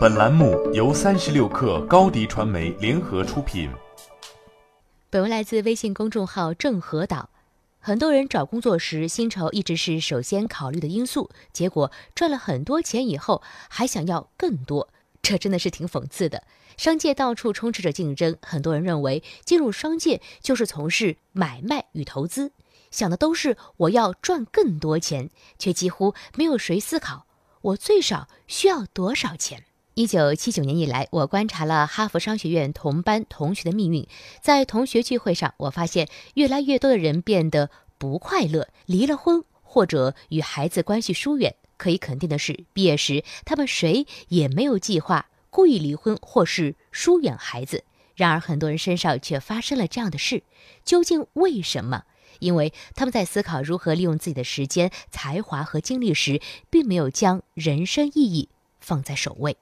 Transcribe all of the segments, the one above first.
本栏目由三十六氪高低传媒联合出品。本文来自微信公众号郑和岛。很多人找工作时，薪酬一直是首先考虑的因素，结果赚了很多钱以后，还想要更多，这真的是挺讽刺的。商界到处充斥着竞争，很多人认为进入商界就是从事买卖与投资，想的都是我要赚更多钱，却几乎没有谁思考。我最少需要多少钱？一九七九年以来，我观察了哈佛商学院同班同学的命运。在同学聚会上，我发现越来越多的人变得不快乐，离了婚或者与孩子关系疏远。可以肯定的是，毕业时他们谁也没有计划故意离婚或是疏远孩子。然而，很多人身上却发生了这样的事，究竟为什么？因为他们在思考如何利用自己的时间、才华和精力时，并没有将人生意义放在首位。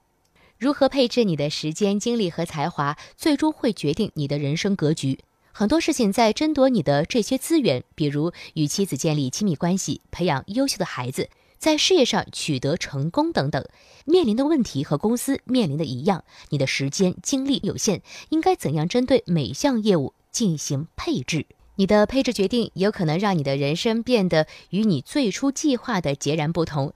如何配置你的时间、精力和才华，最终会决定你的人生格局。很多事情在争夺你的这些资源，比如与妻子建立亲密关系、培养优秀的孩子、在事业上取得成功等等，面临的问题和公司面临的一样。你的时间、精力有限，应该怎样针对每项业务进行配置？你的配置决定有可能让你的人生变得与你最初计划的截然不同。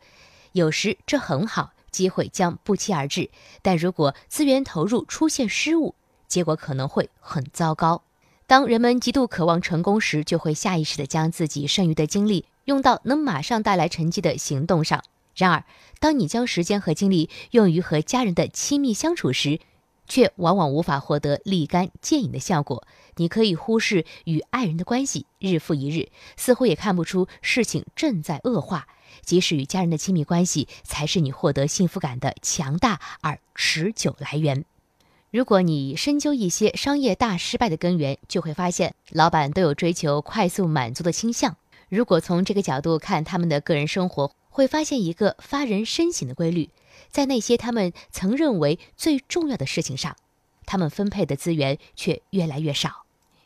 有时这很好，机会将不期而至；但如果资源投入出现失误，结果可能会很糟糕。当人们极度渴望成功时，就会下意识地将自己剩余的精力用到能马上带来成绩的行动上。然而，当你将时间和精力用于和家人的亲密相处时，却往往无法获得立竿见影的效果。你可以忽视与爱人的关系，日复一日，似乎也看不出事情正在恶化。即使与家人的亲密关系，才是你获得幸福感的强大而持久来源。如果你深究一些商业大失败的根源，就会发现，老板都有追求快速满足的倾向。如果从这个角度看他们的个人生活，会发现一个发人深省的规律。在那些他们曾认为最重要的事情上，他们分配的资源却越来越少。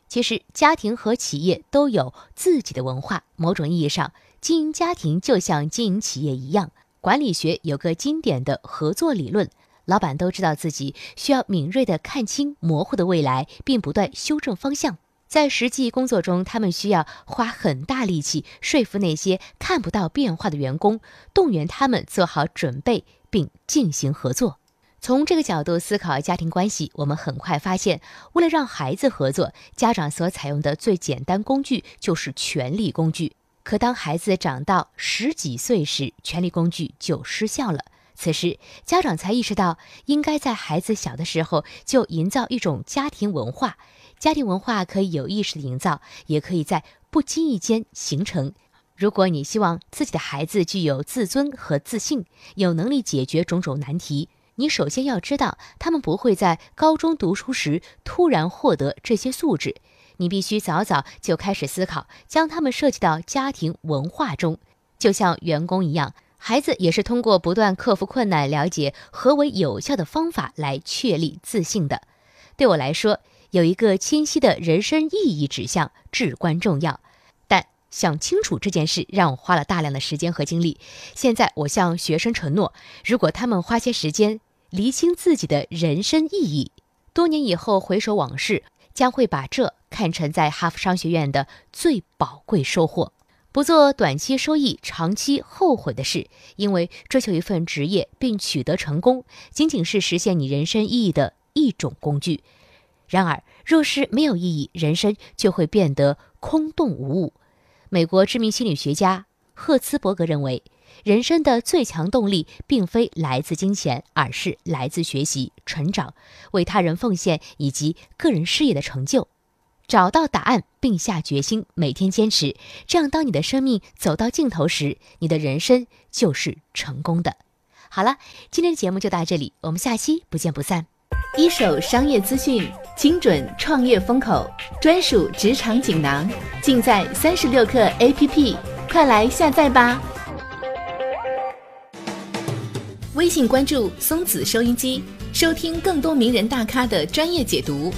其实，家庭和企业都有自己的文化。某种意义上，经营家庭就像经营企业一样。管理学有个经典的合作理论：老板都知道自己需要敏锐地看清模糊的未来，并不断修正方向。在实际工作中，他们需要花很大力气说服那些看不到变化的员工，动员他们做好准备。并进行合作。从这个角度思考家庭关系，我们很快发现，为了让孩子合作，家长所采用的最简单工具就是权力工具。可当孩子长到十几岁时，权力工具就失效了。此时，家长才意识到，应该在孩子小的时候就营造一种家庭文化。家庭文化可以有意识的营造，也可以在不经意间形成。如果你希望自己的孩子具有自尊和自信，有能力解决种种难题，你首先要知道，他们不会在高中读书时突然获得这些素质。你必须早早就开始思考，将他们涉及到家庭文化中，就像员工一样，孩子也是通过不断克服困难，了解何为有效的方法来确立自信的。对我来说，有一个清晰的人生意义指向至关重要。但想清楚这件事，让我花了大量的时间和精力。现在，我向学生承诺，如果他们花些时间厘清自己的人生意义，多年以后回首往事，将会把这看成在哈佛商学院的最宝贵收获。不做短期收益、长期后悔的事，因为追求一份职业并取得成功，仅仅是实现你人生意义的一种工具。然而，若是没有意义，人生就会变得空洞无物。美国知名心理学家赫茨伯格认为，人生的最强动力并非来自金钱，而是来自学习、成长、为他人奉献以及个人事业的成就。找到答案并下决心，每天坚持，这样当你的生命走到尽头时，你的人生就是成功的。好了，今天的节目就到这里，我们下期不见不散。一手商业资讯，精准创业风口，专属职场锦囊，尽在三十六课 APP，快来下载吧！微信关注松子收音机，收听更多名人大咖的专业解读。